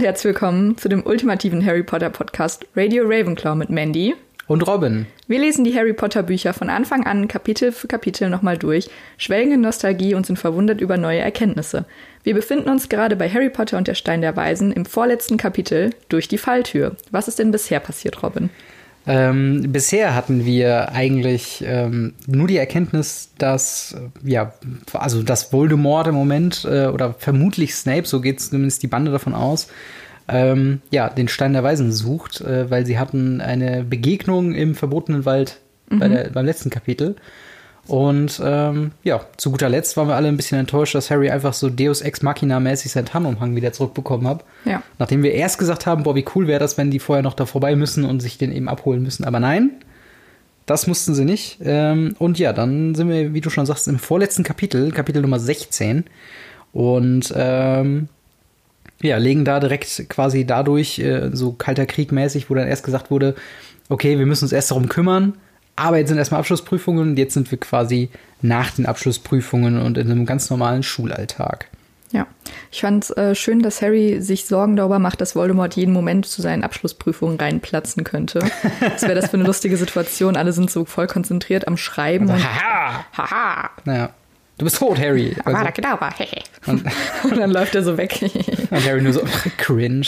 Und herzlich willkommen zu dem ultimativen Harry Potter Podcast Radio Ravenclaw mit Mandy und Robin. Wir lesen die Harry Potter Bücher von Anfang an Kapitel für Kapitel nochmal durch, schwelgen in Nostalgie und sind verwundert über neue Erkenntnisse. Wir befinden uns gerade bei Harry Potter und der Stein der Weisen im vorletzten Kapitel durch die Falltür. Was ist denn bisher passiert, Robin? Ähm, bisher hatten wir eigentlich ähm, nur die Erkenntnis, dass ja, also dass Voldemort im Moment äh, oder vermutlich Snape, so geht zumindest die Bande davon aus, ähm, ja, den Stein der Weisen sucht, äh, weil sie hatten eine Begegnung im verbotenen Wald mhm. bei der, beim letzten Kapitel. Und ähm, ja, zu guter Letzt waren wir alle ein bisschen enttäuscht, dass Harry einfach so Deus Ex Machina-mäßig seinen Tarnumhang wieder zurückbekommen hat. Ja. Nachdem wir erst gesagt haben, boah, wie cool wäre das, wenn die vorher noch da vorbei müssen und sich den eben abholen müssen. Aber nein, das mussten sie nicht. Ähm, und ja, dann sind wir, wie du schon sagst, im vorletzten Kapitel, Kapitel Nummer 16. Und ähm, ja, legen da direkt quasi dadurch, äh, so kalter Krieg mäßig, wo dann erst gesagt wurde, okay, wir müssen uns erst darum kümmern, aber jetzt sind erstmal Abschlussprüfungen und jetzt sind wir quasi nach den Abschlussprüfungen und in einem ganz normalen Schulalltag. Ja, ich fand es äh, schön, dass Harry sich Sorgen darüber macht, dass Voldemort jeden Moment zu seinen Abschlussprüfungen reinplatzen könnte. Was wäre das für eine lustige Situation? Alle sind so voll konzentriert am Schreiben. Also, haha! Haha! Naja. Du bist tot, Harry. Also. genau, und, und dann läuft er so weg. und Harry nur so cringe.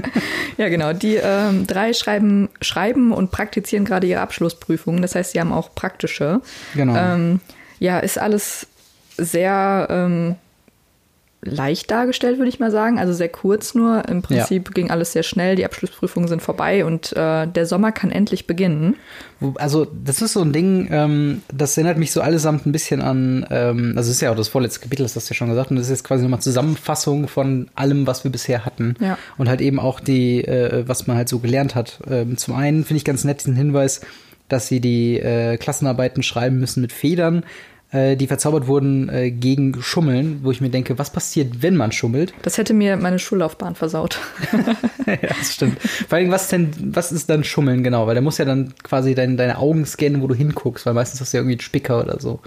ja, genau. Die ähm, drei schreiben, schreiben und praktizieren gerade ihre Abschlussprüfungen. Das heißt, sie haben auch praktische. Genau. Ähm, ja, ist alles sehr ähm, leicht dargestellt, würde ich mal sagen. Also sehr kurz nur. Im Prinzip ja. ging alles sehr schnell. Die Abschlussprüfungen sind vorbei und äh, der Sommer kann endlich beginnen. Also das ist so ein Ding, ähm, das erinnert mich so allesamt ein bisschen an, ähm, also es ist ja auch das vorletzte Kapitel, das hast du ja schon gesagt, und das ist jetzt quasi nochmal Zusammenfassung von allem, was wir bisher hatten. Ja. Und halt eben auch die, äh, was man halt so gelernt hat. Ähm, zum einen finde ich ganz nett diesen Hinweis, dass sie die äh, Klassenarbeiten schreiben müssen mit Federn äh, die verzaubert wurden äh, gegen Schummeln, wo ich mir denke, was passiert, wenn man schummelt? Das hätte mir meine Schullaufbahn versaut. ja, das stimmt. Vor allem, was denn, was ist dann Schummeln genau? Weil der muss ja dann quasi dein, deine Augen scannen, wo du hinguckst, weil meistens hast du ja irgendwie einen Spicker oder so.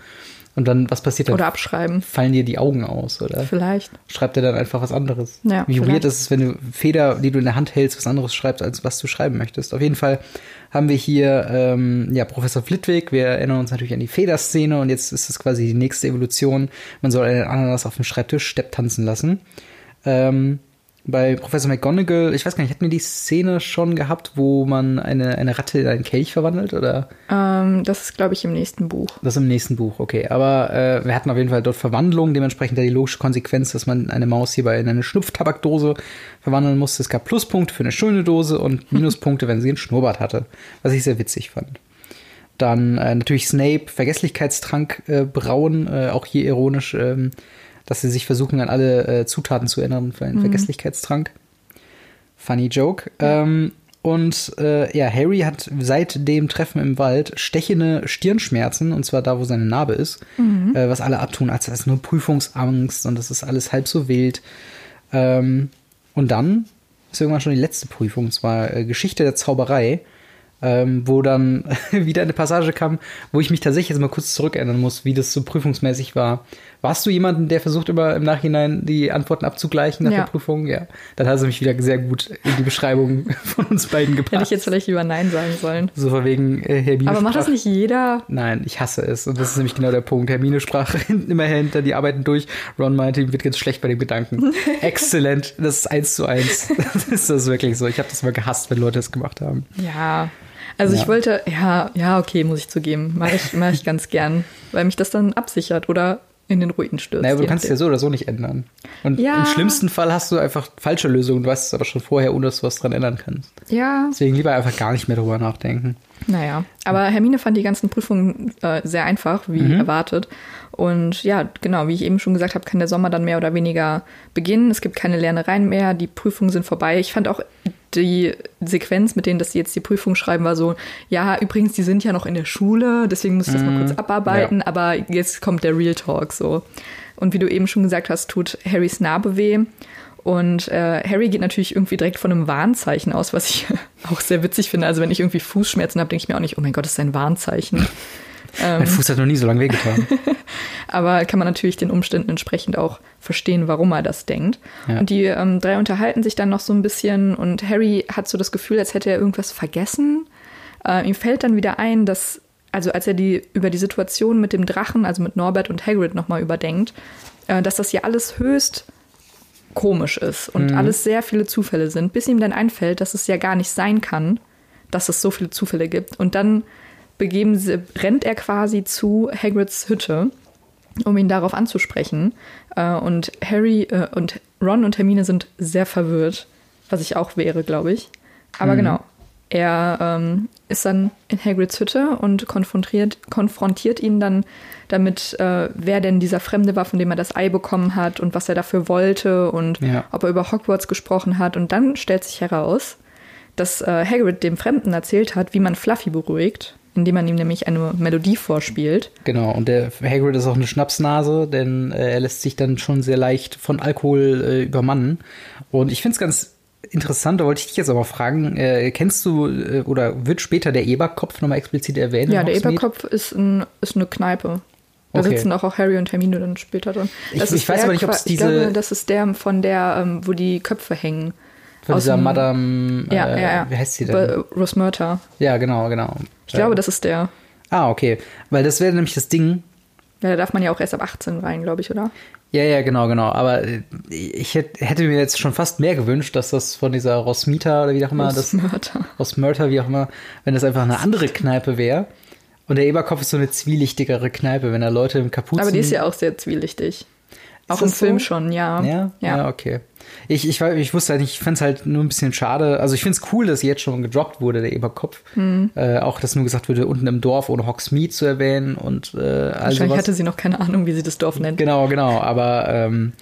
Und dann, was passiert dann? Oder abschreiben. Fallen dir die Augen aus, oder? Vielleicht. Schreibt er dann einfach was anderes. Ja, Wie weird ist es, wenn du Feder, die du in der Hand hältst, was anderes schreibst, als was du schreiben möchtest. Auf jeden Fall haben wir hier ähm, ja, Professor Flitwick. Wir erinnern uns natürlich an die Federszene und jetzt ist es quasi die nächste Evolution. Man soll einen Ananas auf dem Schreibtisch Stepp tanzen lassen. Ähm, bei Professor McGonagall, ich weiß gar nicht, hatten wir die Szene schon gehabt, wo man eine, eine Ratte in einen Kelch verwandelt, oder? Ähm, das ist, glaube ich, im nächsten Buch. Das ist im nächsten Buch, okay. Aber äh, wir hatten auf jeden Fall dort Verwandlungen, dementsprechend die logische Konsequenz, dass man eine Maus hierbei in eine Schnupftabakdose verwandeln musste. Es gab Pluspunkte für eine schöne Dose und Minuspunkte, wenn sie einen Schnurrbart hatte, was ich sehr witzig fand. Dann äh, natürlich Snape, Vergesslichkeitstrank äh, brauen, äh, auch hier ironisch. Ähm, dass sie sich versuchen, an alle äh, Zutaten zu erinnern für einen mhm. Vergesslichkeitstrank. Funny Joke. Ähm, und äh, ja, Harry hat seit dem Treffen im Wald stechende Stirnschmerzen, und zwar da, wo seine Narbe ist, mhm. äh, was alle abtun, als das ist nur Prüfungsangst und das ist alles halb so wild. Ähm, und dann ist irgendwann schon die letzte Prüfung, und zwar äh, Geschichte der Zauberei ähm, wo dann wieder eine Passage kam, wo ich mich tatsächlich jetzt mal kurz zurückerinnern muss, wie das so prüfungsmäßig war. Warst du jemanden, der versucht immer im Nachhinein die Antworten abzugleichen nach ja. der Prüfung? Ja. Dann hast du mich wieder sehr gut in die Beschreibung von uns beiden gepasst. Hätte ich jetzt vielleicht lieber Nein sagen sollen. So von wegen äh, Hermine Aber macht das nicht jeder? Nein, ich hasse es. Und das ist nämlich genau der Punkt. Hermine sprach immer hinter die Arbeiten durch. Ron meinte, ihm wird jetzt schlecht bei den Gedanken. Exzellent. Das ist eins zu eins. Das ist das wirklich so. Ich habe das mal gehasst, wenn Leute das gemacht haben. Ja, also ja. ich wollte, ja, ja, okay, muss ich zugeben. Mache ich, mach ich ganz gern, weil mich das dann absichert oder in den Ruin stürzt. Naja, aber du kannst es ja so oder so nicht ändern. Und ja. im schlimmsten Fall hast du einfach falsche Lösungen. Du weißt es aber schon vorher, ohne dass du was dran ändern kannst. Ja. Deswegen lieber einfach gar nicht mehr drüber nachdenken. Naja, aber Hermine fand die ganzen Prüfungen äh, sehr einfach, wie mhm. erwartet. Und ja, genau, wie ich eben schon gesagt habe, kann der Sommer dann mehr oder weniger beginnen. Es gibt keine Lernereien mehr, die Prüfungen sind vorbei. Ich fand auch die Sequenz, mit denen dass sie jetzt die Prüfung schreiben, war so, ja, übrigens, die sind ja noch in der Schule, deswegen muss ich das mhm. mal kurz abarbeiten, ja. aber jetzt kommt der Real Talk so. Und wie du eben schon gesagt hast, tut Harrys Narbe weh. Und äh, Harry geht natürlich irgendwie direkt von einem Warnzeichen aus, was ich auch sehr witzig finde. Also wenn ich irgendwie Fußschmerzen habe, denke ich mir auch nicht, oh mein Gott, das ist ein Warnzeichen. mein Fuß hat noch nie so lange wehgetan. Aber kann man natürlich den Umständen entsprechend auch verstehen, warum er das denkt. Ja. Und die ähm, drei unterhalten sich dann noch so ein bisschen und Harry hat so das Gefühl, als hätte er irgendwas vergessen. Äh, ihm fällt dann wieder ein, dass, also als er die über die Situation mit dem Drachen, also mit Norbert und Hagrid nochmal überdenkt, äh, dass das ja alles höchst komisch ist und mhm. alles sehr viele Zufälle sind, bis ihm dann einfällt, dass es ja gar nicht sein kann, dass es so viele Zufälle gibt. Und dann begeben sie, rennt er quasi zu Hagrids Hütte, um ihn darauf anzusprechen. Äh, und Harry äh, und Ron und Hermine sind sehr verwirrt, was ich auch wäre, glaube ich. Aber mhm. genau, er ähm, ist dann in Hagrids Hütte und konfrontiert, konfrontiert ihn dann damit, äh, wer denn dieser Fremde war, von dem er das Ei bekommen hat und was er dafür wollte und ja. ob er über Hogwarts gesprochen hat. Und dann stellt sich heraus, dass äh, Hagrid dem Fremden erzählt hat, wie man Fluffy beruhigt, indem man ihm nämlich eine Melodie vorspielt. Genau, und der Hagrid ist auch eine Schnapsnase, denn äh, er lässt sich dann schon sehr leicht von Alkohol äh, übermannen. Und ich finde es ganz interessant, da wollte ich dich jetzt aber fragen, äh, kennst du äh, oder wird später der Eberkopf nochmal explizit erwähnt? Ja, der Eberkopf ist, ein, ist eine Kneipe. Da okay. sitzen auch, auch Harry und Hermine dann später drin. Das ich, ich weiß aber nicht, ob es diese. Ich glaube, das ist der von der, ähm, wo die Köpfe hängen. Von dieser dem, Madame. Ja, äh, ja, ja. Wie heißt sie denn? Rosmerta. Ja, genau, genau. Ich ja. glaube, das ist der. Ah, okay. Weil das wäre nämlich das Ding. Ja, da darf man ja auch erst ab 18 rein, glaube ich, oder? Ja, ja, genau, genau. Aber äh, ich hätte mir jetzt schon fast mehr gewünscht, dass das von dieser Rosmita oder wie auch immer. Rosmörter. Rosmörter, wie auch immer, wenn das einfach eine andere Kneipe wäre. Und der Eberkopf ist so eine zwielichtigere Kneipe, wenn da Leute im Kapuzen... Aber die ist ja auch sehr zwielichtig. Auch im Film so? schon, ja. ja. Ja? Ja, okay. Ich, ich, ich wusste halt nicht, ich fand es halt nur ein bisschen schade. Also ich finde es cool, dass jetzt schon gedroppt wurde, der Eberkopf. Mhm. Äh, auch, dass nur gesagt wurde, unten im Dorf ohne Hogsmeade zu erwähnen und äh, also Wahrscheinlich hatte sie noch keine Ahnung, wie sie das Dorf nennt. Genau, genau. Aber ähm,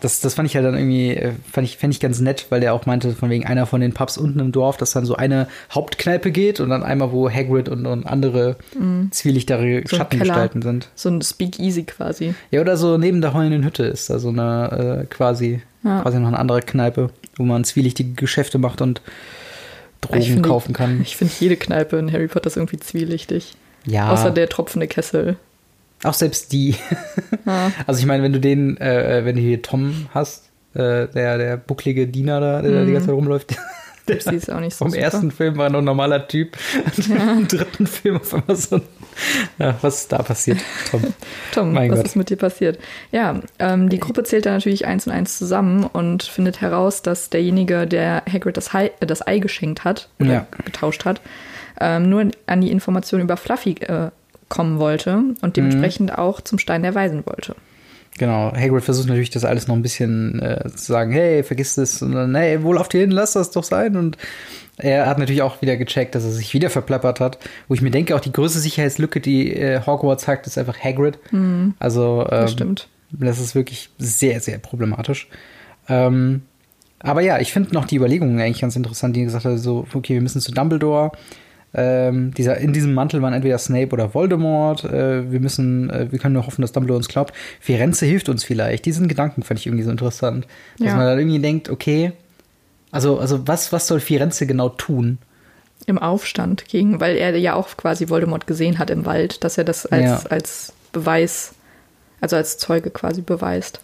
das, das fand ich halt dann irgendwie, äh, fand ich, fand ich ganz nett, weil der auch meinte, von wegen einer von den Pubs unten im Dorf, dass dann so eine Hauptkneipe geht und dann einmal, wo Hagrid und, und andere mm. zwielichtere so Schattengestalten sind. So ein Speakeasy quasi. Ja, oder so neben der heulenden Hütte ist da so eine äh, quasi, ja. quasi noch eine andere Kneipe, wo man zwielichtige Geschäfte macht und Drogen kaufen die, kann. Ich finde jede Kneipe in Harry Potter ist irgendwie zwielichtig. Ja. Außer der tropfende Kessel. Auch selbst die. Ja. Also ich meine, wenn du den, äh, wenn du hier Tom hast, äh, der, der bucklige Diener da, der mhm. da die ganze Zeit rumläuft. Der ist auch nicht so Vom super. ersten Film war er noch ein normaler Typ. Ja. Im dritten Film auf einmal so ja, was ist da passiert, Tom? Tom, mein was Gott. ist mit dir passiert? Ja, ähm, die Gruppe zählt da natürlich eins und eins zusammen und findet heraus, dass derjenige, der Hagrid das, Ei, das Ei geschenkt hat oder ja. getauscht hat, ähm, nur an die Information über Fluffy äh, kommen wollte und dementsprechend mhm. auch zum Stein der Weisen wollte. Genau, Hagrid versucht natürlich das alles noch ein bisschen äh, zu sagen, hey, vergiss das und dann, hey, wo lauft ihr hin, lass das doch sein und er hat natürlich auch wieder gecheckt, dass er sich wieder verplappert hat, wo ich mir denke, auch die größte Sicherheitslücke, die äh, Hogwarts hat, ist einfach Hagrid. Mhm. Also, ähm, das stimmt. Das ist wirklich sehr, sehr problematisch. Ähm, aber ja, ich finde noch die Überlegungen eigentlich ganz interessant, die gesagt hat, so, okay, wir müssen zu Dumbledore ähm, dieser, in diesem Mantel waren entweder Snape oder Voldemort. Äh, wir müssen, äh, wir können nur hoffen, dass Dumbledore uns glaubt. Firenze hilft uns vielleicht. Diesen Gedanken fand ich irgendwie so interessant. Dass ja. man dann irgendwie denkt, okay, also, also was, was soll Firenze genau tun? Im Aufstand gegen, weil er ja auch quasi Voldemort gesehen hat im Wald, dass er das als, ja. als Beweis, also als Zeuge quasi beweist.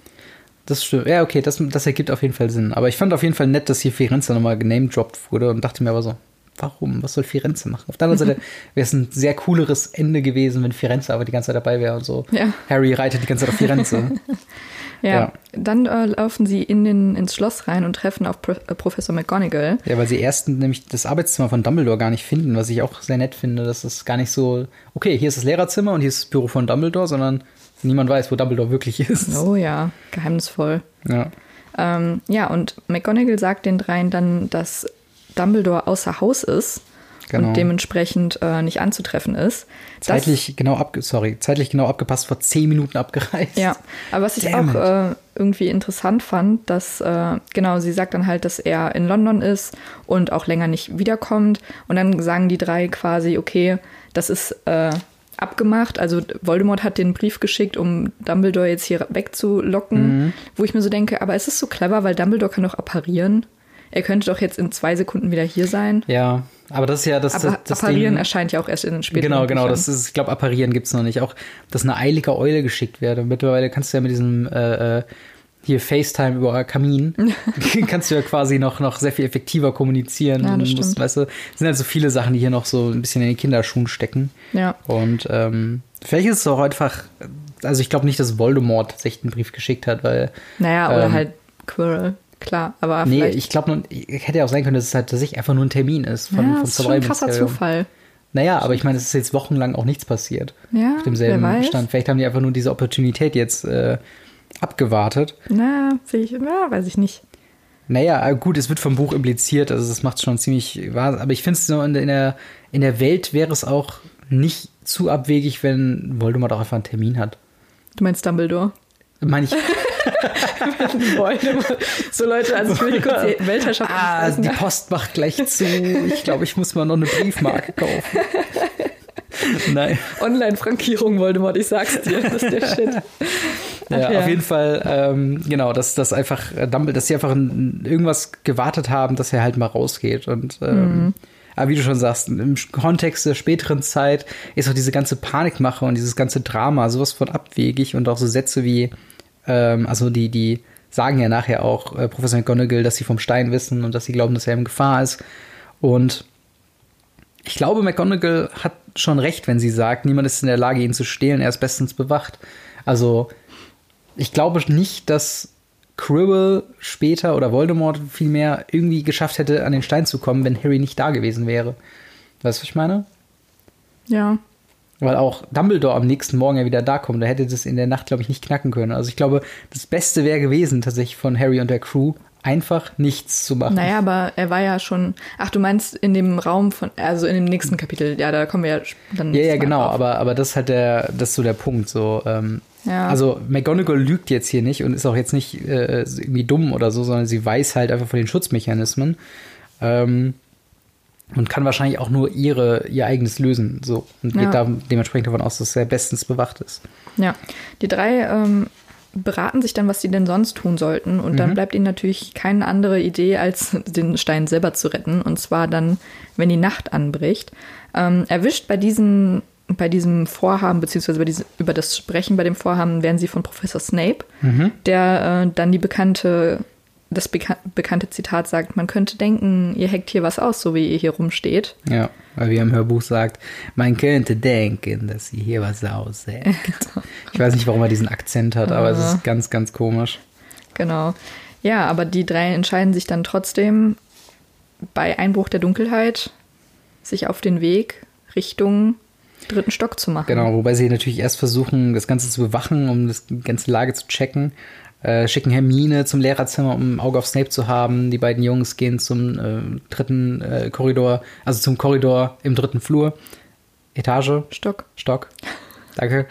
Das stimmt. Ja, okay, das, das ergibt auf jeden Fall Sinn. Aber ich fand auf jeden Fall nett, dass hier Firenze nochmal genamedroppt wurde und dachte mir aber so, warum? Was soll Firenze machen? Auf der anderen Seite wäre es ein sehr cooleres Ende gewesen, wenn Firenze aber die ganze Zeit dabei wäre und so. Ja. Harry reitet die ganze Zeit auf Firenze. ja. ja. dann äh, laufen sie in den, ins Schloss rein und treffen auf Pro äh, Professor McGonagall. Ja, weil sie erst nämlich das Arbeitszimmer von Dumbledore gar nicht finden, was ich auch sehr nett finde. Das ist gar nicht so, okay, hier ist das Lehrerzimmer und hier ist das Büro von Dumbledore, sondern niemand weiß, wo Dumbledore wirklich ist. Oh ja, geheimnisvoll. Ja. Ähm, ja, und McGonagall sagt den dreien dann, dass Dumbledore außer Haus ist genau. und dementsprechend äh, nicht anzutreffen ist. Zeitlich das, genau ab, sorry, zeitlich genau abgepasst, vor zehn Minuten abgereist. Ja, aber was ich Damn auch äh, irgendwie interessant fand, dass äh, genau sie sagt dann halt, dass er in London ist und auch länger nicht wiederkommt und dann sagen die drei quasi, okay, das ist äh, abgemacht. Also Voldemort hat den Brief geschickt, um Dumbledore jetzt hier wegzulocken, mhm. wo ich mir so denke, aber es ist so clever, weil Dumbledore kann doch apparieren er könnte doch jetzt in zwei Sekunden wieder hier sein. Ja, aber das ist ja das, Aber das, Apparieren Ding. erscheint ja auch erst in den späteren Genau, genau. Das ist, ich glaube, Apparieren gibt's noch nicht. Auch, dass eine eilige Eule geschickt werde. Mittlerweile kannst du ja mit diesem äh, äh, hier FaceTime über Kamin, kannst du ja quasi noch, noch sehr viel effektiver kommunizieren. Ja, das musst, weißt du, es sind halt so viele Sachen, die hier noch so ein bisschen in den Kinderschuhen stecken. Ja. Und ähm, vielleicht ist es auch einfach, also ich glaube nicht, dass Voldemort tatsächlich einen Brief geschickt hat, weil Naja, oder Ähm, halt Quirrell, klar. Aber Nee, ich glaube, hätte ja auch sein können, dass es halt tatsächlich einfach nur ein Termin ist von, ja, vom das ist schon ein krasser. Zufall. Naja, aber ich meine, es ist jetzt wochenlang auch nichts passiert. Ja, Auf demselben. Stand. Vielleicht haben die einfach nur diese Opportunität jetzt äh, abgewartet. Na, sehe ich, ja, weiß ich nicht. Naja, äh, gut, es wird vom Buch impliziert, also das macht schon ziemlich wahr. Aber ich finde es so in, der, in der Welt wäre es auch nicht zu abwegig, wenn Voldemort auch einfach einen Termin hat. Du meinst Dumbledore? Meine ich, so Leute, also ich will kurz die Weltherrschaft ah, die Post macht gleich zu. Ich glaube, ich muss mal noch eine Briefmarke kaufen. Nein. Online-Frankierung Voldemort, ich sag's dir, das ist der Shit. Ja, ja. auf jeden Fall, ähm, genau, dass das einfach, äh, Dumbledore, dass sie einfach ein, irgendwas gewartet haben, dass er halt mal rausgeht. Und ähm, aber wie du schon sagst, im Kontext der späteren Zeit ist auch diese ganze Panikmache und dieses ganze Drama sowas von abwegig und auch so Sätze wie, ähm, also die, die sagen ja nachher auch äh, Professor McGonagall, dass sie vom Stein wissen und dass sie glauben, dass er in Gefahr ist. Und ich glaube, McGonagall hat schon recht, wenn sie sagt, niemand ist in der Lage, ihn zu stehlen, er ist bestens bewacht. Also, ich glaube nicht, dass Quirrell später oder Voldemort vielmehr irgendwie geschafft hätte, an den Stein zu kommen, wenn Harry nicht da gewesen wäre. Weißt du, was ich meine? Ja, Weil auch Dumbledore am nächsten Morgen ja wieder da kommt. Da hätte das in der Nacht, glaube ich, nicht knacken können. Also ich glaube, das Beste wäre gewesen, tatsächlich von Harry und der Crew, einfach nichts zu machen. naja, aber er war ja schon. Ach, du meinst in dem Raum von, also in dem nächsten Kapitel, ja, da kommen wir ja dann. Ja, ja, genau, aber, aber das ist halt der, das ist so der Punkt. So, ähm, Ja. Also McGonagall lügt jetzt hier nicht und ist auch jetzt nicht äh, irgendwie dumm oder so, sondern sie weiß halt einfach von den Schutzmechanismen ähm, und kann wahrscheinlich auch nur ihre, ihr eigenes lösen. So und Ja. geht da dementsprechend davon aus, dass er bestens bewacht ist. Ja, die drei ähm, beraten sich dann, was sie denn sonst tun sollten. Und Mhm. dann bleibt ihnen natürlich keine andere Idee, als den Stein selber zu retten. Und zwar dann, wenn die Nacht anbricht. Ähm, erwischt bei diesen bei diesem Vorhaben, beziehungsweise bei diese, über das Sprechen bei dem Vorhaben, werden sie von Professor Snape, Mhm. der äh, dann die bekannte, das beka bekannte Zitat sagt, man könnte denken, ihr hackt hier was aus, so wie ihr hier rumsteht. Ja, weil wie im Hörbuch sagt, man könnte denken, dass sie hier was aushält. Ich weiß nicht, warum er diesen Akzent hat, aber es Ah. ist ganz, ganz komisch. Genau. Ja, aber die drei entscheiden sich dann trotzdem bei Einbruch der Dunkelheit sich auf den Weg Richtung dritten Stock zu machen. Genau, wobei sie natürlich erst versuchen, das Ganze zu bewachen, um das die ganze Lage zu checken. Äh, schicken Hermine zum Lehrerzimmer, um ein Auge auf Snape zu haben. Die beiden Jungs gehen zum äh, dritten äh, Korridor, also zum Korridor im dritten Flur. Etage, Stock. Stock. Danke.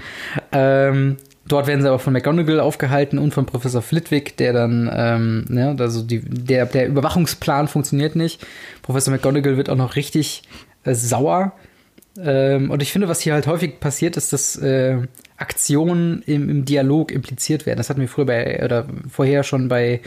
Ähm, dort werden sie aber von McGonagall aufgehalten und von Professor Flitwick, der dann, ähm, ne, also die, der, der Überwachungsplan funktioniert nicht. Professor McGonagall wird auch noch richtig äh, sauer. Ähm, und ich finde, was hier halt häufig passiert, ist, dass äh, Aktionen im, im Dialog impliziert werden. Das hatten wir früher bei, oder vorher schon bei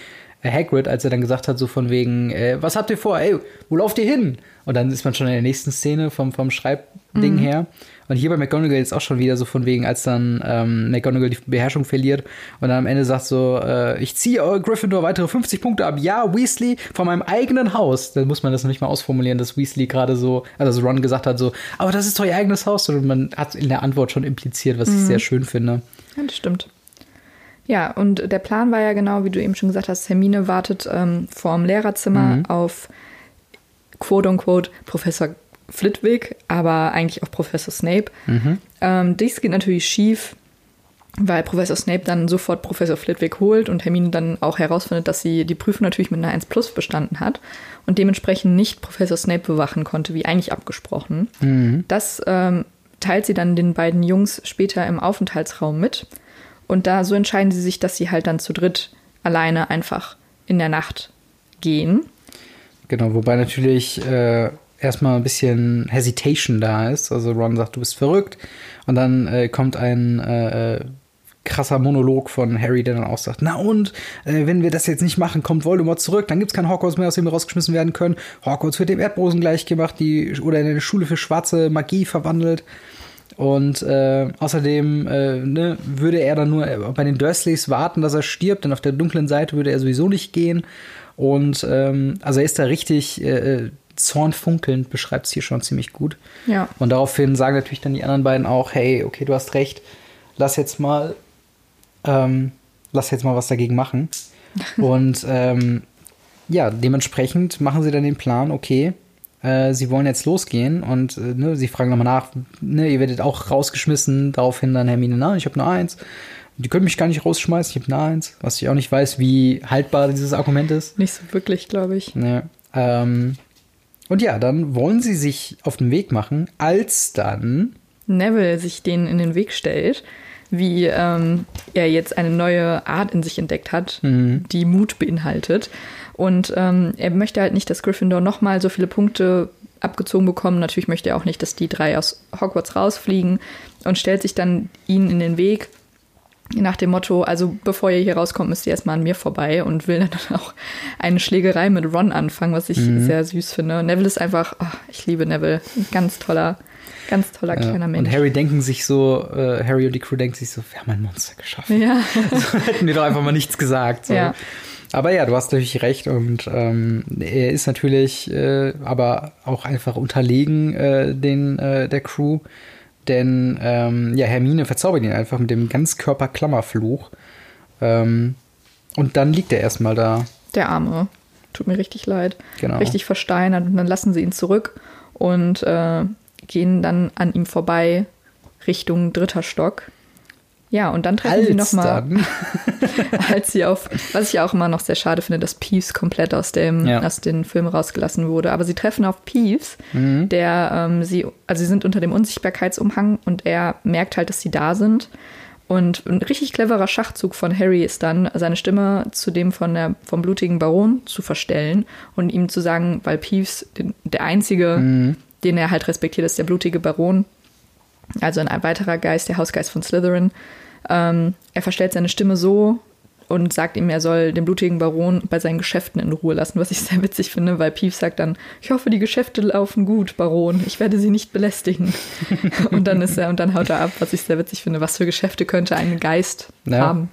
Hagrid, als er dann gesagt hat, so von wegen, äh, was habt ihr vor? Ey, wo lauft ihr hin? Und dann ist man schon in der nächsten Szene vom, vom Schreibding her. Und hier bei McGonagall ist auch schon wieder so von wegen, als dann ähm, McGonagall die Beherrschung verliert und dann am Ende sagt so, äh, ich ziehe eure Gryffindor weitere 50 Punkte ab. Ja, Weasley, von meinem eigenen Haus. Dann muss man das noch nicht mal ausformulieren, dass Weasley gerade so, also Ron gesagt hat so, aber das ist doch ihr eigenes Haus. Und man hat in der Antwort schon impliziert, was ich sehr schön finde. Ja, das stimmt. Ja, und der Plan war ja genau, wie du eben schon gesagt hast, Hermine wartet ähm, vorm Lehrerzimmer auf quote unquote Professor Flitwick, aber eigentlich auch Professor Snape. Ähm, dies geht natürlich schief, weil Professor Snape dann sofort Professor Flitwick holt und Hermine dann auch herausfindet, dass sie die Prüfung natürlich mit einer 1 Plus bestanden hat und dementsprechend nicht Professor Snape bewachen konnte, wie eigentlich abgesprochen. Das ähm, teilt sie dann den beiden Jungs später im Aufenthaltsraum mit. Und da so entscheiden sie sich, dass sie halt dann zu dritt alleine einfach in der Nacht gehen. Genau, wobei natürlich äh, erstmal ein bisschen Hesitation da ist. Also Ron sagt, du bist verrückt. Und dann äh, kommt ein äh, krasser Monolog von Harry, der dann auch sagt, na und, äh, wenn wir das jetzt nicht machen, kommt Voldemort zurück, dann gibt's kein Hogwarts mehr, aus dem wir rausgeschmissen werden können. Hogwarts wird dem Erdboden gleich gemacht, die, oder in eine Schule für schwarze Magie verwandelt. Und äh, außerdem äh, ne, würde er dann nur bei den Dursleys warten, dass er stirbt, denn auf der dunklen Seite würde er sowieso nicht gehen. Und ähm, also er ist da richtig äh, zornfunkelnd, beschreibt es hier schon ziemlich gut. Ja. Und daraufhin sagen natürlich dann die anderen beiden auch, hey, okay, du hast recht, lass jetzt mal, ähm, lass jetzt mal was dagegen machen. Und ähm, ja, dementsprechend machen sie dann den Plan, okay, äh, sie wollen jetzt losgehen und äh, ne, sie fragen nochmal nach, ne, ihr werdet auch rausgeschmissen, daraufhin dann Hermine, nein, ich habe nur eins. Die können mich gar nicht rausschmeißen, ich habe nur eins, was ich auch nicht weiß, wie haltbar dieses Argument ist. Nicht so wirklich, glaube ich. Ne, ähm, und ja, dann wollen sie sich auf den Weg machen, als dann Neville sich denen in den Weg stellt, wie ähm, er jetzt eine neue Art in sich entdeckt hat, Mhm. die Mut beinhaltet. Und ähm, er möchte halt nicht, dass Gryffindor nochmal so viele Punkte abgezogen bekommen. Natürlich möchte er auch nicht, dass die drei aus Hogwarts rausfliegen und stellt sich dann ihnen in den Weg nach dem Motto, also bevor ihr hier rauskommt, müsst ihr erstmal an mir vorbei und will dann auch eine Schlägerei mit Ron anfangen, was ich sehr süß finde. Neville ist einfach, ach, ich liebe Neville, ein ganz toller, ganz toller kleiner Mensch. Und Harry denken sich so, äh, Harry und die Crew denken sich so, wir haben ein Monster geschaffen. ja, So hätten wir doch einfach mal nichts gesagt. So. Ja. Aber ja, du hast natürlich recht und ähm, er ist natürlich äh, aber auch einfach unterlegen äh, den äh, der Crew, denn ähm, ja Hermine verzaubert ihn einfach mit dem Ganzkörper-Klammerfluch ähm, und dann liegt er erstmal da. der Arme. Tut mir richtig leid. Genau. Richtig versteinert und dann lassen sie ihn zurück und äh, gehen dann an ihm vorbei Richtung dritter Stock. Ja, und dann treffen sie nochmal, als sie auf, was ich auch immer noch sehr schade finde, dass Peeves komplett aus dem, Ja. aus den Filmen rausgelassen wurde. Aber sie treffen auf Peeves, Mhm. der ähm, sie, also sie sind unter dem Unsichtbarkeitsumhang und er merkt halt, dass sie da sind. Und ein richtig cleverer Schachzug von Harry ist dann, seine Stimme zu dem von der, vom blutigen Baron zu verstellen und ihm zu sagen, weil Peeves den, der einzige, Mhm. den er halt respektiert, ist der blutige Baron. Also ein weiterer Geist, der Hausgeist von Slytherin. Ähm, er verstellt seine Stimme so und sagt ihm, er soll den blutigen Baron bei seinen Geschäften in Ruhe lassen, was ich sehr witzig finde, weil Peeves sagt dann, ich hoffe, die Geschäfte laufen gut, Baron, ich werde sie nicht belästigen. und dann ist er, und dann haut er ab, was ich sehr witzig finde, was für Geschäfte könnte ein Geist Ja. haben.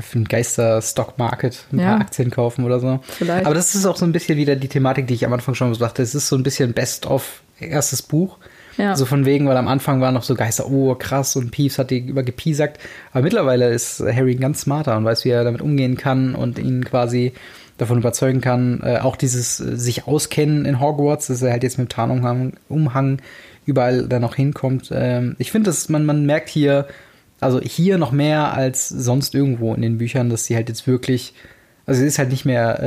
für einen Geister-Stock-Market ein Ja. paar Aktien kaufen oder so. Vielleicht. Aber das ist auch so ein bisschen wieder die Thematik, die ich am Anfang schon sagte. Es ist so ein bisschen Best-of erstes Buch. Ja. So von wegen, weil am Anfang waren noch so Geister, oh krass, und Peeves hat die über gepiesackt. Aber mittlerweile ist Harry ganz smarter und weiß, wie er damit umgehen kann und ihn quasi davon überzeugen kann, äh, auch dieses äh, sich auskennen in Hogwarts, dass er halt jetzt mit Tarnumhang Umhang überall da noch hinkommt. Ähm, ich finde, dass man, man merkt hier, also hier noch mehr als sonst irgendwo in den Büchern, dass sie halt jetzt wirklich, also es ist halt nicht mehr,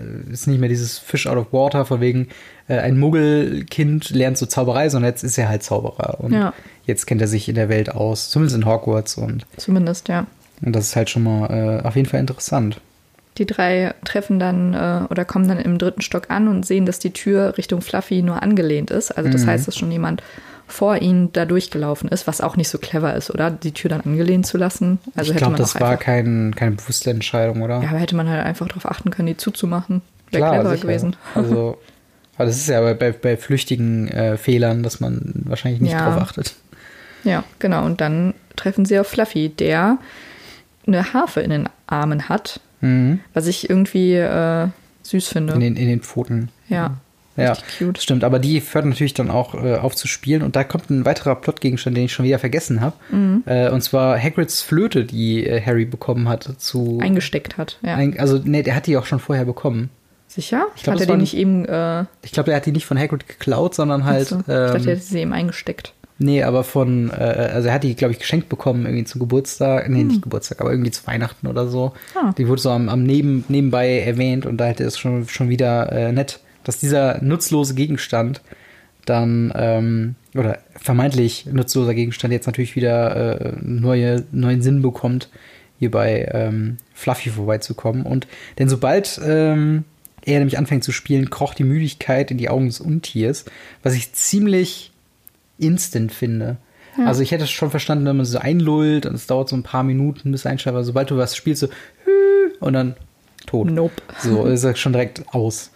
äh, ist nicht mehr dieses Fish out of water, von wegen äh, ein Muggelkind lernt so Zauberei, sondern jetzt ist er halt Zauberer und Ja. jetzt kennt er sich in der Welt aus, zumindest in Hogwarts und, Zumindest, ja. und das ist halt schon mal äh, auf jeden Fall interessant. Die drei treffen dann äh, oder kommen dann im dritten Stock an und sehen, dass die Tür Richtung Fluffy nur angelehnt ist. Also das heißt, dass schon jemand vor ihnen da durchgelaufen ist, was auch nicht so clever ist, oder? Die Tür dann angelehnt zu lassen. Also ich hätte glaube, das war einfach, kein, keine bewusste Entscheidung, oder? ja, aber hätte man halt einfach darauf achten können, die zuzumachen. Wäre Klar, clever sicher. gewesen. Also, aber das ist ja bei, bei, bei flüchtigen äh, Fehlern, dass man wahrscheinlich nicht Ja. drauf achtet. Ja, genau. Und dann treffen sie auf Fluffy, der eine Harfe in den Armen hat, Mhm. was ich irgendwie äh, süß finde. In, den, in den Pfoten. ja, Ja, cute. stimmt. Aber die hört natürlich dann auch äh, auf zu spielen. Und da kommt ein weiterer Plotgegenstand, den ich schon wieder vergessen habe. Mhm. Äh, und zwar Hagrids Flöte, die äh, Harry bekommen hat. Zu Eingesteckt hat. Ja. Ein, also, nee, der hat die auch schon vorher bekommen. Sicher? Ich glaub, hat er die nicht eben. Äh, Ich glaube, er hat die nicht von Hagrid geklaut, sondern halt. so. ich dachte, er ähm, hätte sie eben eingesteckt. nee, aber von. Äh, also, er hat die, glaube ich, geschenkt bekommen, irgendwie zu Geburtstag. Nee, nicht Geburtstag, aber irgendwie zu Weihnachten oder so. Hm. Ah. Die wurde so am, am Neben, nebenbei erwähnt und da hätte es schon, schon wieder äh, nett, dass dieser nutzlose Gegenstand dann, ähm, oder vermeintlich nutzloser Gegenstand jetzt natürlich wieder äh, neue, neuen Sinn bekommt, hier bei ähm, Fluffy vorbeizukommen. Und denn sobald ähm, er nämlich anfängt zu spielen, krocht die Müdigkeit in die Augen des Untiers, was ich ziemlich instant finde. Ja. Also ich hätte schon verstanden, wenn man so einlullt und es dauert so ein paar Minuten bis einschaltet, aber sobald du was spielst, so und dann tot. Nope. So ist er schon direkt aus.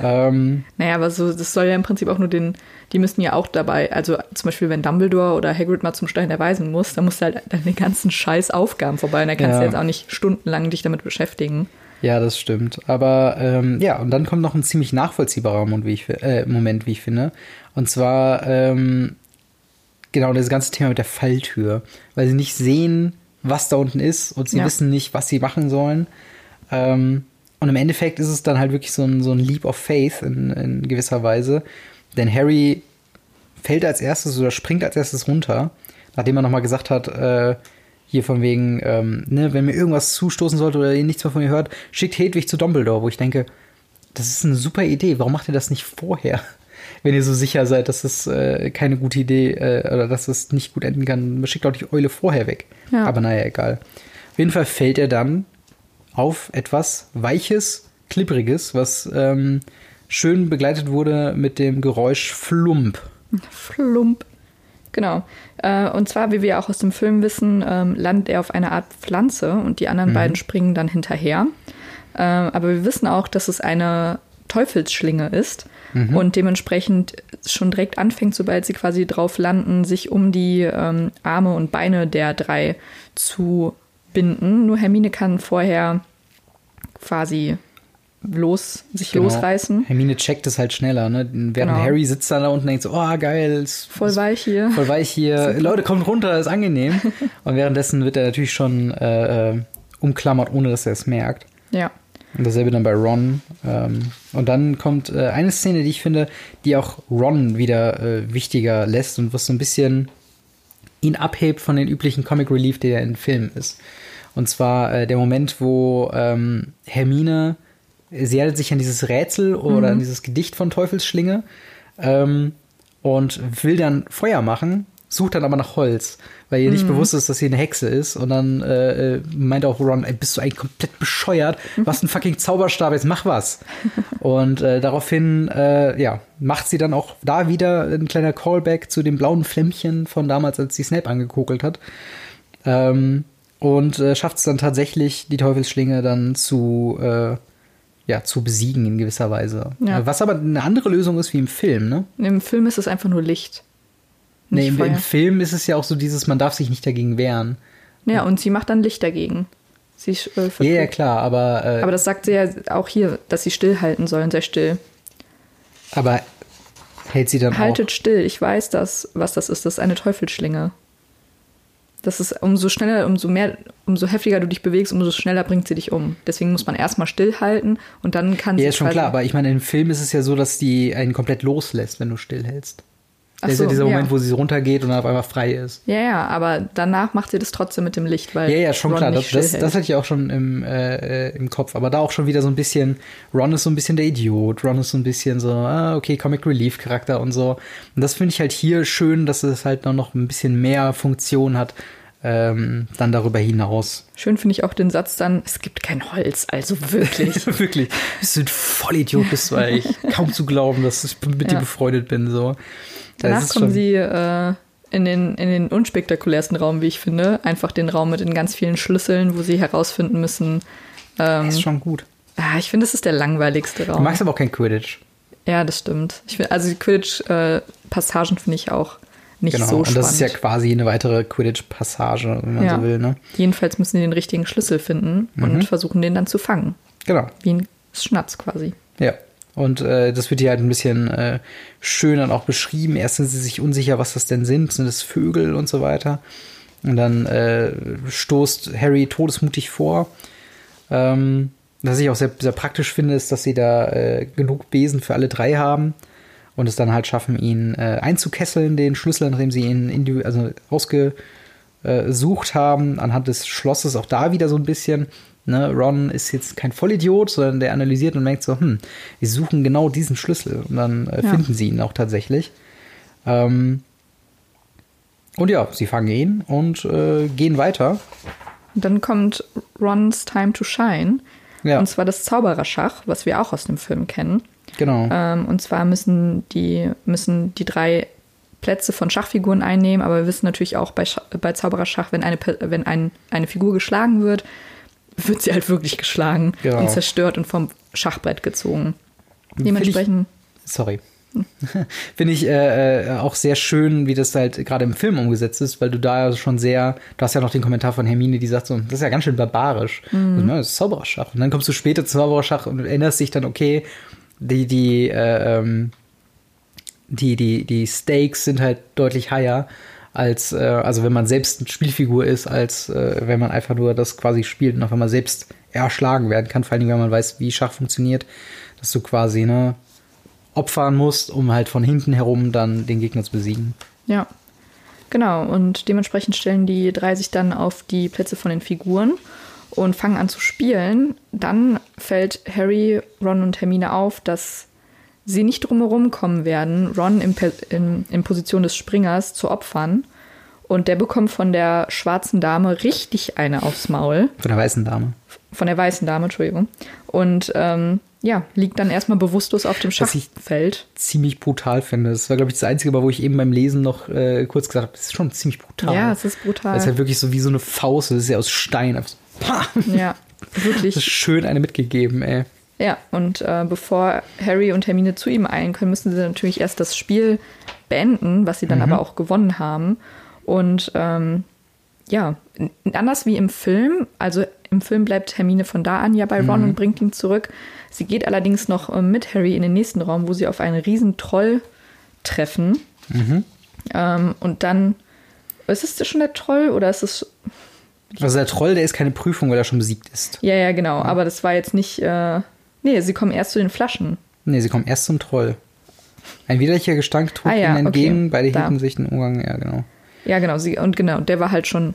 Ähm, naja, aber so, das soll ja im Prinzip auch nur den, die müssen ja auch dabei, also zum Beispiel, wenn Dumbledore oder Hagrid mal zum Stein der Weisen muss, dann musst du halt deine ganzen scheiß Aufgaben vorbei und da kannst ja. du jetzt auch nicht stundenlang dich damit beschäftigen. Ja, das stimmt. Aber ähm, ja, und dann kommt noch ein ziemlich nachvollziehbarer Moment, wie ich, äh, Moment, wie ich finde. Und zwar ähm, genau das ganze Thema mit der Falltür, weil sie nicht sehen, was da unten ist und sie ja. wissen nicht, was sie machen sollen. Ähm, und im Endeffekt ist es dann halt wirklich so ein, so ein Leap of Faith in, in gewisser Weise. Denn Harry fällt als erstes oder springt als erstes runter, nachdem er nochmal gesagt hat, äh, hier von wegen, ähm, ne, wenn mir irgendwas zustoßen sollte oder ihr nichts mehr von mir hört, schickt Hedwig zu Dumbledore, wo ich denke, das ist eine super Idee, warum macht ihr das nicht vorher? Wenn ihr so sicher seid, dass es äh, keine gute Idee äh, oder dass es nicht gut enden kann, schickt auch die Eule vorher weg. Ja. Aber naja, egal. Auf jeden Fall fällt er dann auf etwas Weiches, Klippriges, was ähm, schön begleitet wurde mit dem Geräusch Flump. Flump. Genau. Äh, und zwar, wie wir auch aus dem Film wissen, ähm, landet er auf einer Art Pflanze und die anderen mhm. beiden springen dann hinterher. Äh, aber wir wissen auch, dass es eine Teufelsschlinge ist mhm. und dementsprechend schon direkt anfängt, sobald sie quasi drauf landen, sich um die ähm, Arme und Beine der drei zu binden. Nur Hermine kann vorher quasi los, sich genau. losreißen. Hermine checkt es halt schneller, ne? Während genau. Harry sitzt da unten und denkt so, oh geil, ist, voll weich hier. Voll weich hier. Leute, kommt runter, ist angenehm. und währenddessen wird er natürlich schon äh, äh, umklammert, ohne dass er es merkt. Ja. Und dasselbe dann bei Ron. Ähm, und dann kommt äh, eine Szene, die ich finde, die auch Ron wieder äh, wichtiger lässt und was so ein bisschen ihn abhebt von den üblichen Comic Relief, der in Filmen ist. Und zwar äh, der Moment, wo ähm, Hermine, sie erinnert sich an dieses Rätsel oder mhm. an dieses Gedicht von Teufelsschlinge ähm, und will dann Feuer machen, sucht dann aber nach Holz, weil ihr mhm. nicht bewusst ist, dass sie eine Hexe ist. Und dann äh, äh, meint auch Ron, ey, bist du eigentlich komplett bescheuert? Was ein fucking Zauberstab, jetzt mach was. und äh, daraufhin, äh, ja, macht sie dann auch da wieder ein kleiner Callback zu dem blauen Flämmchen von damals, als sie Snape angekokelt hat. Ähm, und äh, schafft es dann tatsächlich, die Teufelsschlinge dann zu, äh, ja, zu besiegen in gewisser Weise. Ja. Was aber eine andere Lösung ist wie im Film, ne? Im Film ist es einfach nur Licht. Nee, im, im, Film ist es ja auch so dieses, man darf sich nicht dagegen wehren. Ja, und sie macht dann Licht dagegen. Sie, äh, ja, ja, klar, aber. Äh, aber das sagt sie ja auch hier, dass sie stillhalten sollen, sehr still. Aber hält sie dann Haltet auch? still, ich weiß das, was das ist. Das ist eine Teufelsschlinge. Das ist umso schneller, umso mehr, umso heftiger du dich bewegst, umso schneller bringt sie dich um. Deswegen muss man erstmal stillhalten und dann kann ja, sie. Ja, ist schon klar, aber ich meine, im Film ist es ja so, dass die einen komplett loslässt, wenn du stillhältst. Das so, dieser Moment, ja. wo sie runtergeht und dann auf einmal frei ist. Ja, ja, aber danach macht sie das trotzdem mit dem Licht, weil. Ja, ja, schon Ron klar. Das, das, das, hatte ich auch schon im, äh, im Kopf. Aber da auch schon wieder so ein bisschen, Ron ist so ein bisschen der Idiot, Ron ist so ein bisschen so, ah, okay, Comic Relief Charakter und so. Und das finde ich halt hier schön, dass es halt noch ein bisschen mehr Funktion hat, ähm, dann darüber hinaus. Schön finde ich auch den Satz dann, es gibt kein Holz, also wirklich. wirklich. Bist du ein Vollidiot, bist du eigentlich. Kaum zu glauben, dass ich mit ja. dir befreundet bin. So. Danach kommen sie äh, in, den, in den unspektakulärsten Raum, wie ich finde. Einfach den Raum mit den ganz vielen Schlüsseln, wo sie herausfinden müssen. Ähm, ist schon gut. Ja, ich finde, das ist der langweiligste Raum. Du magst aber auch kein Quidditch. Ja, das stimmt. Ich find, also die Quidditch-Passagen äh, finde ich auch nicht genau. so spannend. Und das ist ja quasi eine weitere Quidditch-Passage, wenn man ja. so will. Ne? Jedenfalls müssen sie den richtigen Schlüssel finden mhm. und versuchen, den dann zu fangen. Genau. Wie ein Schnatz quasi. Ja. Und äh, das wird hier halt ein bisschen äh, schön dann auch beschrieben. Erst sind sie sich unsicher, was das denn sind. Sind das Vögel und so weiter? Und dann äh, stoßt Harry todesmutig vor. Ähm, was ich auch sehr, sehr praktisch finde, ist, dass sie da äh, genug Besen für alle drei haben und es dann halt schaffen, ihn äh, einzukesseln, den Schlüssel, nachdem sie ihn also ausgesucht haben, anhand des Schlosses auch da wieder so ein bisschen. Ne, Ron ist jetzt kein Vollidiot, sondern der analysiert und merkt so, hm, wir suchen genau diesen Schlüssel und dann äh, ja. finden sie ihn auch tatsächlich. Ähm, und ja, sie fangen ihn und äh, gehen weiter. dann kommt Rons Time to Shine. Ja. Und zwar das Zaubererschach, was wir auch aus dem Film kennen. Genau. Ähm, und zwar müssen die, müssen die drei Plätze von Schachfiguren einnehmen, aber wir wissen natürlich auch bei, Sch bei Zaubererschach, wenn, eine, wenn ein, eine Figur geschlagen wird, wird sie halt wirklich geschlagen Genau. und zerstört und vom Schachbrett gezogen. Dementsprechend, Sorry. Finde ich äh, äh, auch sehr schön, wie das halt gerade im Film umgesetzt ist, weil du da ja schon sehr, du hast ja noch den Kommentar von Hermine, die sagt so, das ist ja ganz schön barbarisch. Mhm. So, ne, das ist Zaubererschach. Und dann kommst du später zu Zaubererschach und erinnerst dich dann, okay, die, die, äh, ähm, die, die, die Stakes sind halt deutlich higher als, äh, also wenn man selbst eine Spielfigur ist, als äh, wenn man einfach nur das quasi spielt und auf einmal selbst erschlagen werden kann, vor allem wenn man weiß, wie Schach funktioniert, dass du quasi, ne, opfern musst, um halt von hinten herum dann den Gegner zu besiegen. ja. Genau, und dementsprechend stellen die drei sich dann auf die Plätze von den Figuren und fangen an zu spielen. Dann fällt Harry, Ron und Hermine auf, dass sie nicht drumherum kommen werden, Ron in, in, in Position des Springers zu opfern. Und der bekommt von der schwarzen Dame richtig eine aufs Maul. Von der weißen Dame. Von der weißen Dame, Entschuldigung. Und ähm, ja, liegt dann erstmal bewusstlos auf dem Was ich- Schachfeld. Ziemlich brutal finde. Das war, glaube ich, das Einzige, wo ich eben beim Lesen noch äh, kurz gesagt habe, das ist schon ziemlich brutal. Ja, es ist brutal. Das ist halt wirklich so wie so eine Faust, das ist ja aus Stein. Einfach so, pah! Ja, wirklich. Das ist schön eine mitgegeben, ey. Ja, und äh, bevor Harry und Hermine zu ihm eilen können, müssen sie natürlich erst das Spiel beenden, was sie dann aber auch gewonnen haben. Und ähm, ja, anders wie im Film, also im Film bleibt Hermine von da an ja bei Ron und bringt ihn zurück. Sie geht allerdings noch äh, mit Harry in den nächsten Raum, wo sie auf einen riesen Troll treffen. Ähm, und dann, ist es schon der Troll oder ist es Also der Troll, der ist keine Prüfung, weil er schon besiegt ist. Ja, ja, genau. Aber das war jetzt nicht. Äh, nee, sie kommen erst zu den Flaschen. Nee, sie kommen erst zum Troll. Ein widerlicher Gestank trug Ah ja, ihnen entgegen, okay. beide hielten sich den Umgang, ja, genau. Ja, genau. Sie, und genau, der war halt schon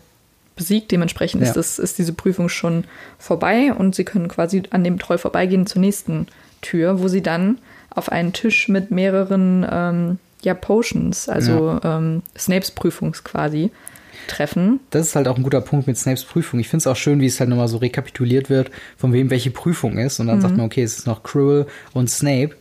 besiegt. Dementsprechend Ja. ist, das, ist diese Prüfung schon vorbei und sie können quasi an dem Troll vorbeigehen zur nächsten Tür, wo sie dann auf einen Tisch mit mehreren ähm, ja, Potions, also ähm, Snapes Prüfungs quasi, treffen. Das ist halt auch ein guter Punkt mit Snapes Prüfung. Ich finde es auch schön, wie es halt nochmal so rekapituliert wird, von wem welche Prüfung ist. Und dann sagt man, okay, es ist noch Quirrell und Snape.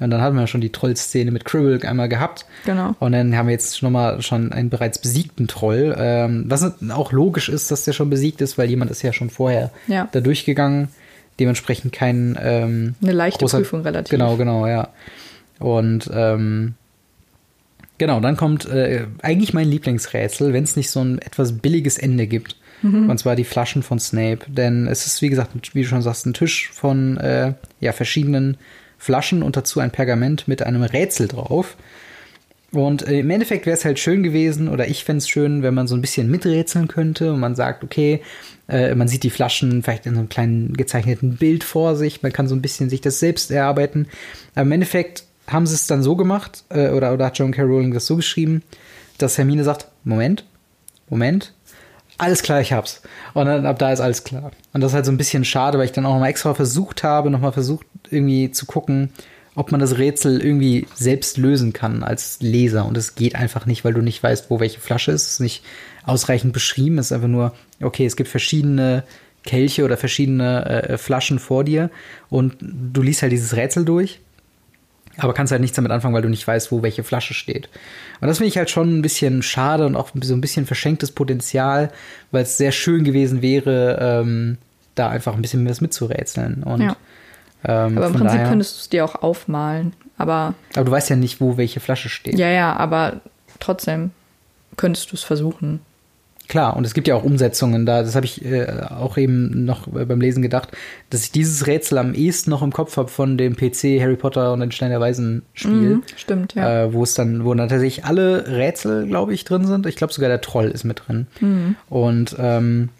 Und dann hatten wir schon die Trollszene mit Quirrell einmal gehabt. Genau. Und dann haben wir jetzt schon mal schon einen bereits besiegten Troll. Ähm, was auch logisch ist, dass der schon besiegt ist, weil jemand ist ja schon vorher Ja. da durchgegangen. Dementsprechend kein ähm, Eine leichte großer- Prüfung relativ. Genau, genau, ja. Und ähm, genau, dann kommt äh, eigentlich mein Lieblingsrätsel, wenn es nicht so ein etwas billiges Ende gibt. Und zwar die Flaschen von Snape. Denn es ist, wie gesagt, wie du schon sagst, ein Tisch von äh, ja, verschiedenen Flaschen und dazu ein Pergament mit einem Rätsel drauf. Und äh, im Endeffekt wäre es halt schön gewesen, oder ich fände es schön, wenn man so ein bisschen miträtseln könnte und man sagt, okay, äh, man sieht die Flaschen vielleicht in so einem kleinen gezeichneten Bild vor sich, man kann so ein bisschen sich das selbst erarbeiten. Aber im Endeffekt haben sie es dann so gemacht, äh, oder, oder hat John K. Rowling das so geschrieben, dass Hermine sagt, Moment, Moment, alles klar, ich hab's. Und dann ab da ist alles klar. Und das ist halt so ein bisschen schade, weil ich dann auch nochmal extra versucht habe, nochmal versucht irgendwie zu gucken, ob man das Rätsel irgendwie selbst lösen kann als Leser. Und es geht einfach nicht, weil du nicht weißt, wo welche Flasche ist. Es ist nicht ausreichend beschrieben. Es ist einfach nur, okay, es gibt verschiedene Kelche oder verschiedene äh, Flaschen vor dir und du liest halt dieses Rätsel durch. Aber kannst halt nichts damit anfangen, weil du nicht weißt, wo welche Flasche steht. Und das finde ich halt schon ein bisschen schade und auch so ein bisschen verschenktes Potenzial, weil es sehr schön gewesen wäre, ähm, da einfach ein bisschen was mitzurätseln. Und, Ja. ähm, Aber im Prinzip daher, könntest du es dir auch aufmalen. Aber aber du weißt ja nicht, wo welche Flasche steht. ja, ja, aber trotzdem könntest du es versuchen. Klar, und es gibt ja auch Umsetzungen da. Das habe ich äh, auch eben noch äh, beim Lesen gedacht, dass ich dieses Rätsel am ehesten noch im Kopf habe von dem PC Harry Potter und den Stein der Weisen Spiel. Mhm, stimmt, ja. äh, wo es dann, wo dann tatsächlich alle Rätsel, glaube ich, drin sind. Ich glaube sogar der Troll ist mit drin. Mhm. Und ähm,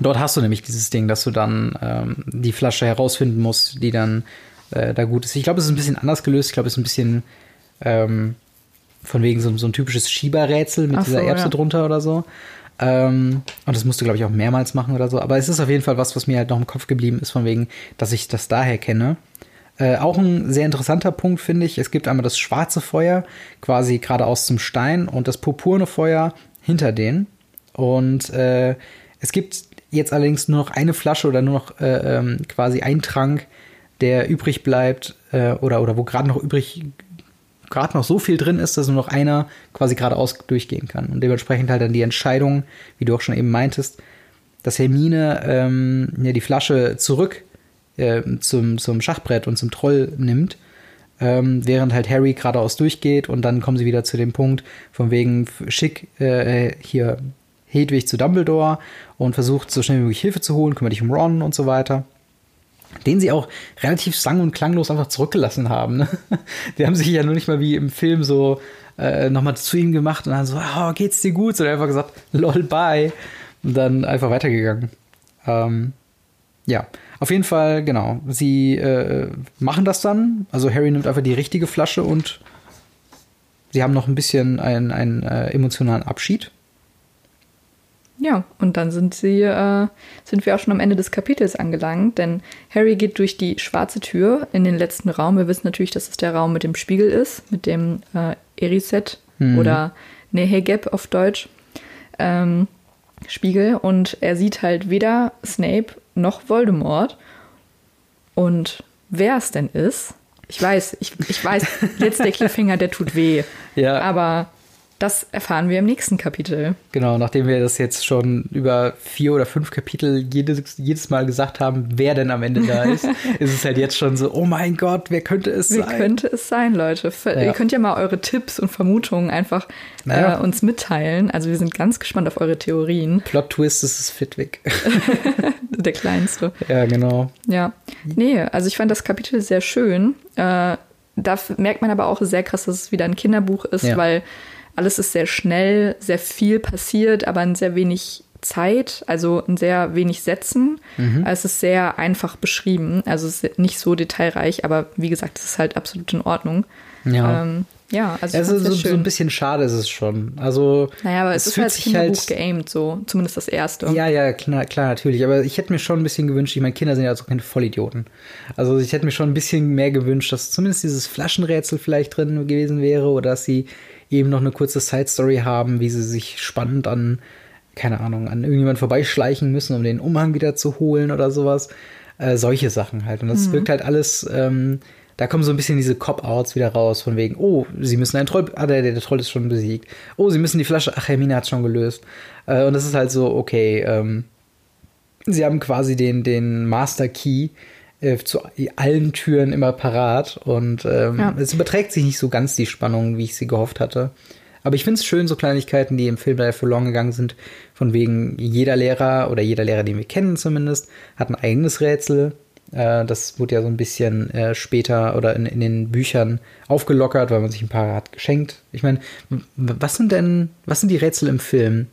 dort hast du nämlich dieses Ding, dass du dann ähm, die Flasche herausfinden musst, die dann äh, da gut ist. Ich glaube, es ist ein bisschen anders gelöst. Ich glaube, es ist ein bisschen ähm, von wegen so, so ein typisches Schieberrätsel mit so, dieser Erbse ja. drunter oder so. Ähm, und das musst du, glaube ich, auch mehrmals machen oder so. Aber es ist auf jeden Fall was, was mir halt noch im Kopf geblieben ist, von wegen, dass ich das daher kenne. Äh, auch ein sehr interessanter Punkt finde ich. Es gibt einmal das schwarze Feuer, quasi geradeaus zum Stein, und das purpurne Feuer hinter denen. Und äh, es gibt jetzt allerdings nur noch eine Flasche oder nur noch äh, ähm, quasi ein Trank, der übrig bleibt äh, oder, oder wo gerade noch übrig gerade noch so viel drin ist, dass nur noch einer quasi geradeaus durchgehen kann. Und dementsprechend halt dann die Entscheidung, wie du auch schon eben meintest, dass Hermine ähm, ja, die Flasche zurück äh, zum, zum Schachbrett und zum Troll nimmt, ähm, während halt Harry geradeaus durchgeht und dann kommen sie wieder zu dem Punkt, von wegen schick äh, hier Hedwig zu Dumbledore und versucht so schnell wie möglich Hilfe zu holen, kümmert dich um Ron und so weiter. Den sie auch relativ sang- und klanglos einfach zurückgelassen haben. Ne? Die haben sich ja nur nicht mal wie im Film so äh, nochmal zu ihm gemacht und dann so, oh, geht's dir gut? Sondern einfach gesagt, lol, bye. Und dann einfach weitergegangen. Ähm, ja, auf jeden Fall, genau. Sie äh, machen das dann. Also Harry nimmt einfach die richtige Flasche und sie haben noch ein bisschen einen, einen äh, emotionalen Abschied. Ja, und dann sind sie, äh, sind wir auch schon am Ende des Kapitels angelangt, denn Harry geht durch die schwarze Tür in den letzten Raum. Wir wissen natürlich, dass es der Raum mit dem Spiegel ist, mit dem äh, Eriset mhm. oder Nehegeb auf Deutsch. Ähm, Spiegel und er sieht halt weder Snape noch Voldemort. Und wer es denn ist, ich weiß, ich, ich weiß, jetzt der Cliffhanger, der tut weh. Ja. Aber das erfahren wir im nächsten Kapitel. Genau, nachdem wir das jetzt schon über vier oder fünf Kapitel jedes, jedes Mal gesagt haben, wer denn am Ende da ist, ist es halt jetzt schon so, oh mein Gott, wer könnte es wer sein? Wer könnte es sein, Leute? Ja. Ihr könnt ja mal eure Tipps und Vermutungen einfach naja. äh, uns mitteilen. Also wir sind ganz gespannt auf eure Theorien. Plot Twist ist es Fitwick. Der kleinste. Ja, genau. Ja. Nee, also ich fand das Kapitel sehr schön. Äh, da merkt man aber auch sehr krass, dass es wieder ein Kinderbuch ist, ja. weil alles ist sehr schnell, sehr viel passiert, aber in sehr wenig Zeit, also in sehr wenig Sätzen. Mhm. Es ist sehr einfach beschrieben, also es ist nicht so detailreich, aber wie gesagt, es ist halt absolut in Ordnung. Ja. Ähm, ja, also es ist so, so, ein bisschen schade ist es schon. Also naja, aber es, es ist halt Kinderbuch halt, geaimt, so zumindest das erste. Ja, ja, klar, klar, natürlich. Aber ich hätte mir schon ein bisschen gewünscht. Ich meine, Kinder sind ja auch keine Vollidioten. Also ich hätte mir schon ein bisschen mehr gewünscht, dass zumindest dieses Flaschenrätsel vielleicht drin gewesen wäre oder dass sie eben noch eine kurze Side-Story haben, wie sie sich spannend an, keine Ahnung, an irgendjemand vorbeischleichen müssen, um den Umhang wieder zu holen oder sowas. Äh, solche Sachen halt. Und das mhm. wirkt halt alles, ähm, da kommen so ein bisschen diese Cop-Outs wieder raus, von wegen, oh, sie müssen einen Troll, ah, der, der, Troll ist schon besiegt. Oh, sie müssen die Flasche, ach, Hermine hat schon gelöst. Äh, und das ist halt so, okay, ähm, sie haben quasi den, den Master Key äh, zu allen Türen immer parat und ähm, ja. es überträgt sich nicht so ganz die Spannung, wie ich sie gehofft hatte. Aber ich finde es schön, so Kleinigkeiten, die im Film da verloren gegangen sind, von wegen jeder Lehrer oder jeder Lehrer, den wir kennen zumindest, hat ein eigenes Rätsel. Äh, das wurde ja so ein bisschen äh, später oder in, in, den Büchern aufgelockert, weil man sich ein paar hat geschenkt. Ich meine, was sind denn, was sind die Rätsel im Film?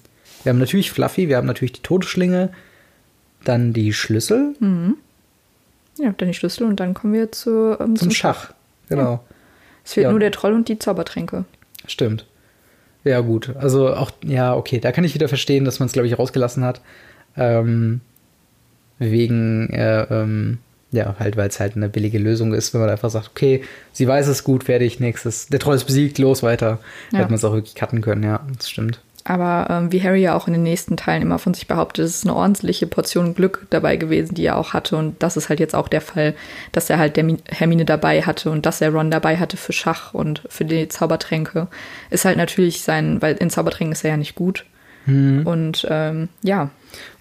Wir haben natürlich Fluffy, wir haben natürlich die Todesschlinge, dann die Schlüssel. Mhm. Ja, dann die Schlüssel und dann kommen wir zu, ähm, zum, zum, Schach. Schach. Genau. Ja. Es fehlt ja. nur der Troll und die Zaubertränke. Stimmt. Ja, gut. Also auch, ja, okay, da kann ich wieder verstehen, dass man es, glaube ich, rausgelassen hat. Ähm, wegen, äh, ähm, ja, halt, weil es halt eine billige Lösung ist, wenn man einfach sagt, okay, sie weiß es gut, fertig, nächstes. Der Troll ist besiegt, los, weiter. Ja. Hätte man es auch wirklich cutten können, ja, das stimmt. Aber ähm, wie Harry ja auch in den nächsten Teilen immer von sich behauptet, ist eine ordentliche Portion Glück dabei gewesen, die er auch hatte. Und das ist halt jetzt auch der Fall, dass er halt Hermine dabei hatte und dass er Ron dabei hatte für Schach und für die Zaubertränke. Ist halt natürlich sein, weil in Zaubertränken ist er ja nicht gut. Hm. Und ähm, ja.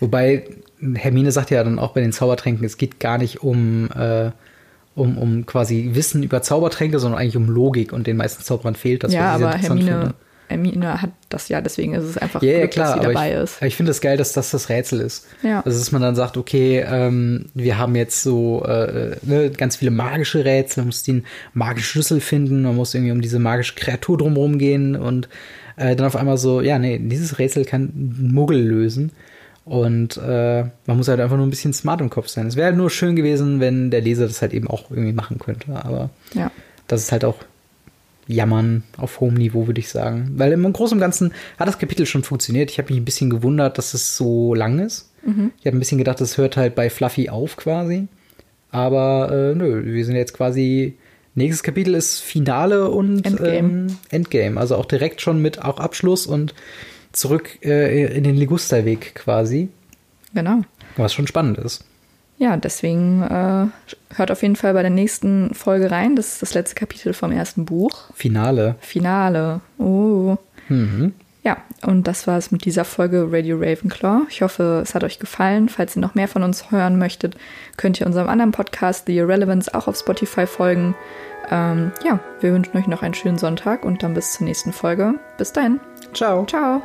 Wobei Hermine sagt ja dann auch bei den Zaubertränken, es geht gar nicht um. Äh um, um quasi Wissen über Zaubertränke, sondern eigentlich um Logik und den meisten Zauberern fehlt das. Ja, aber Hermine, finde. Hermine hat das ja, deswegen ist es einfach ja, Glück, ja, klar, dass sie dabei ich, ist. Ich finde es das geil, dass das das Rätsel ist. Ja. Also, dass man dann sagt, okay, ähm, wir haben jetzt so äh, ne, ganz viele magische Rätsel, man muss den magischen Schlüssel finden, man muss irgendwie um diese magische Kreatur drumherum gehen und äh, dann auf einmal so, ja, nee, dieses Rätsel kann Muggel lösen. Und äh, man muss halt einfach nur ein bisschen smart im Kopf sein. Es wäre halt nur schön gewesen, wenn der Leser das halt eben auch irgendwie machen könnte. Aber ja. das ist halt auch Jammern auf hohem Niveau, würde ich sagen. Weil im Großen und Ganzen hat das Kapitel schon funktioniert. Ich habe mich ein bisschen gewundert, dass es so lang ist. Mhm. Ich habe ein bisschen gedacht, es hört halt bei Fluffy auf quasi. Aber äh, nö, wir sind jetzt quasi. Nächstes Kapitel ist Finale und Endgame. Ähm, Endgame. Also auch direkt schon mit auch Abschluss und zurück äh, in den Ligusterweg quasi. Genau. Was schon spannend ist. Ja, deswegen äh, hört auf jeden Fall bei der nächsten Folge rein. Das ist das letzte Kapitel vom ersten Buch. Finale. Finale. Oh. Mhm. Ja, und das war es mit dieser Folge Radio Ravenclaw. Ich hoffe, es hat euch gefallen. Falls ihr noch mehr von uns hören möchtet, könnt ihr unserem anderen Podcast The Irrelevance auch auf Spotify folgen. Ähm, ja, wir wünschen euch noch einen schönen Sonntag und dann bis zur nächsten Folge. Bis dahin. Ciao. Ciao.